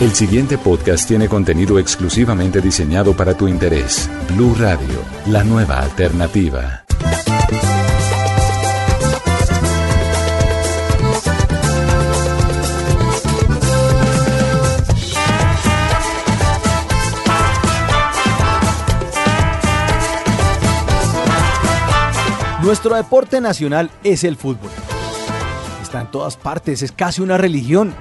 El siguiente podcast tiene contenido exclusivamente diseñado para tu interés. Blue Radio, la nueva alternativa. Nuestro deporte nacional es el fútbol. Está en todas partes, es casi una religión.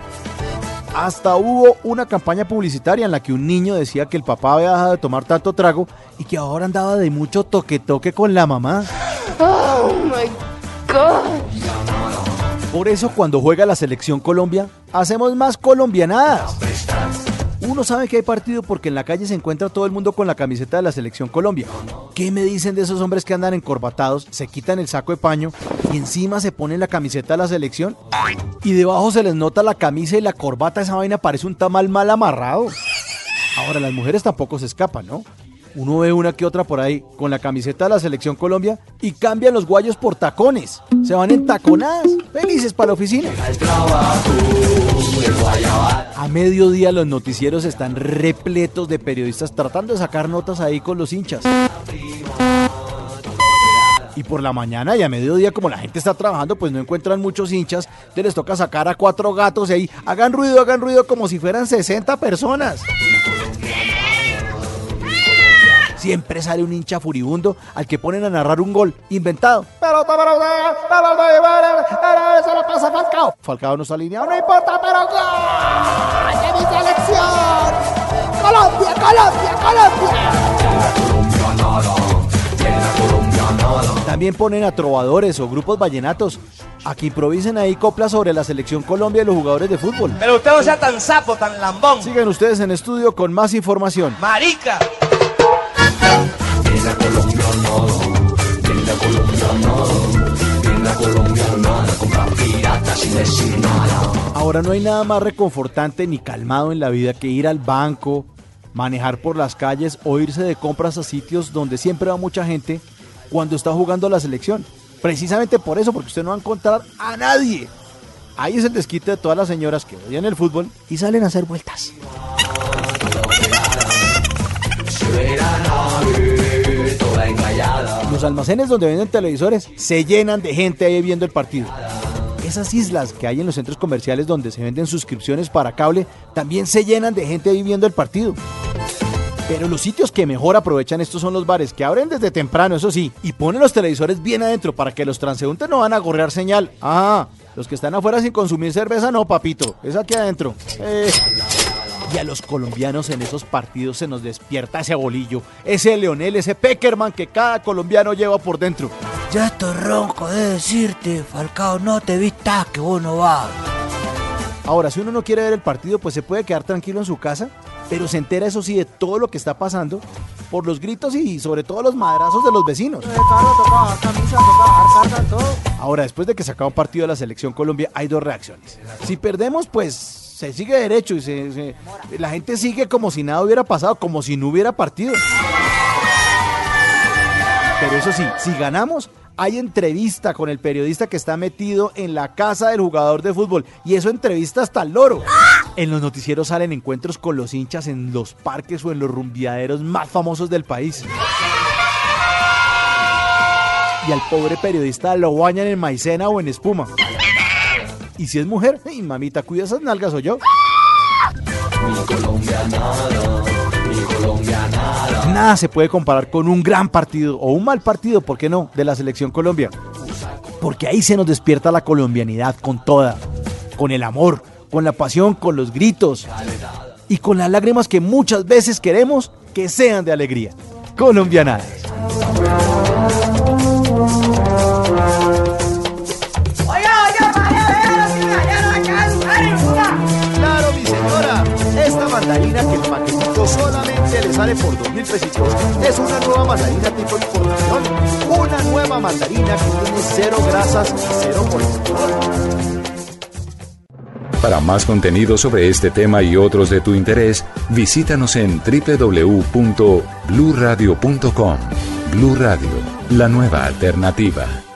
Hasta hubo una campaña publicitaria en la que un niño decía que el papá había dejado de tomar tanto trago y que ahora andaba de mucho toque-toque con la mamá. Oh my god. Por eso cuando juega la selección Colombia, hacemos más colombianadas. Uno sabe que hay partido porque en la calle se encuentra todo el mundo con la camiseta de la selección Colombia. ¿Qué me dicen de esos hombres que andan encorbatados, se quitan el saco de paño y encima se ponen la camiseta de la selección? Y debajo se les nota la camisa y la corbata, esa vaina parece un tamal mal amarrado. Ahora, las mujeres tampoco se escapan, ¿no? Uno ve una que otra por ahí con la camiseta de la selección Colombia y cambian los guayos por tacones. Se van en taconadas, felices para la oficina. A mediodía los noticieros están repletos de periodistas tratando de sacar notas ahí con los hinchas. Y por la mañana y a mediodía, como la gente está trabajando, pues no encuentran muchos hinchas. Entonces les toca sacar a cuatro gatos y ahí hagan ruido, hagan ruido como si fueran 60 personas. Siempre sale un hincha furibundo al que ponen a narrar un gol inventado. Pero, pero, pero, se lo pasa Falcao. Falcao no está alineado, no importa, pero ¡gol! ¡De mi selección! ¡Colombia, Colombia, Colombia! También ponen a trovadores o grupos vallenatos a que improvisen ahí coplas sobre la selección Colombia y los jugadores de fútbol. Pero usted no sea tan sapo, tan lambón. Sigan ustedes en estudio con más información. Marica. Ahora no hay nada más reconfortante ni calmado en la vida que ir al banco, manejar por las calles o irse de compras a sitios donde siempre va mucha gente cuando está jugando la selección. Precisamente por eso, porque usted no va a encontrar a nadie. Ahí es el desquite de todas las señoras que odian el fútbol y salen a hacer vueltas. Los almacenes donde venden televisores se llenan de gente ahí viendo el partido. Esas islas que hay en los centros comerciales donde se venden suscripciones para cable también se llenan de gente ahí viendo el partido. Pero los sitios que mejor aprovechan estos son los bares, que abren desde temprano, eso sí, y ponen los televisores bien adentro para que los transeúntes no van a gorrear señal. Ah, los que están afuera sin consumir cerveza, no, papito, es aquí adentro. Eh. Y a los colombianos en esos partidos se nos despierta ese bolillo, ese Leonel, ese Peckerman que cada colombiano lleva por dentro. Ya estoy ronco de decirte, Falcao, no te vistas que vos no vas. Ahora, si uno no quiere ver el partido, pues se puede quedar tranquilo en su casa, pero se entera, eso sí, de todo lo que está pasando por los gritos y sobre todo los madrazos de los vecinos. Ahora, después de que se acaba un partido de la selección Colombia, hay dos reacciones. Si perdemos, pues se sigue derecho y se, la gente sigue como si nada hubiera pasado, como si no hubiera partido. Pero eso sí, si ganamos, hay entrevista con el periodista que está metido en la casa del jugador de fútbol. Y eso entrevista hasta el loro. En los noticieros salen encuentros con los hinchas en los parques o en los rumbiaderos más famosos del país. Y al pobre periodista lo bañan en maicena o en espuma. Y si es mujer, ¡ay, mamita, cuida esas nalgas o yo. Nada se puede comparar con un gran partido o un mal partido, ¿por qué no?, de la selección Colombia. Porque ahí se nos despierta la colombianidad con toda, con el amor, con la pasión, con los gritos y con las lágrimas que muchas veces queremos que sean de alegría. Colombianadas. Por dos mil pesitos. Es una nueva mandarina tipo importación. Una nueva mandarina que tiene cero grasas y cero colesterol. Para más contenido sobre este tema y otros de tu interés, visítanos en www.bluradio.com. Blu Radio, la nueva alternativa.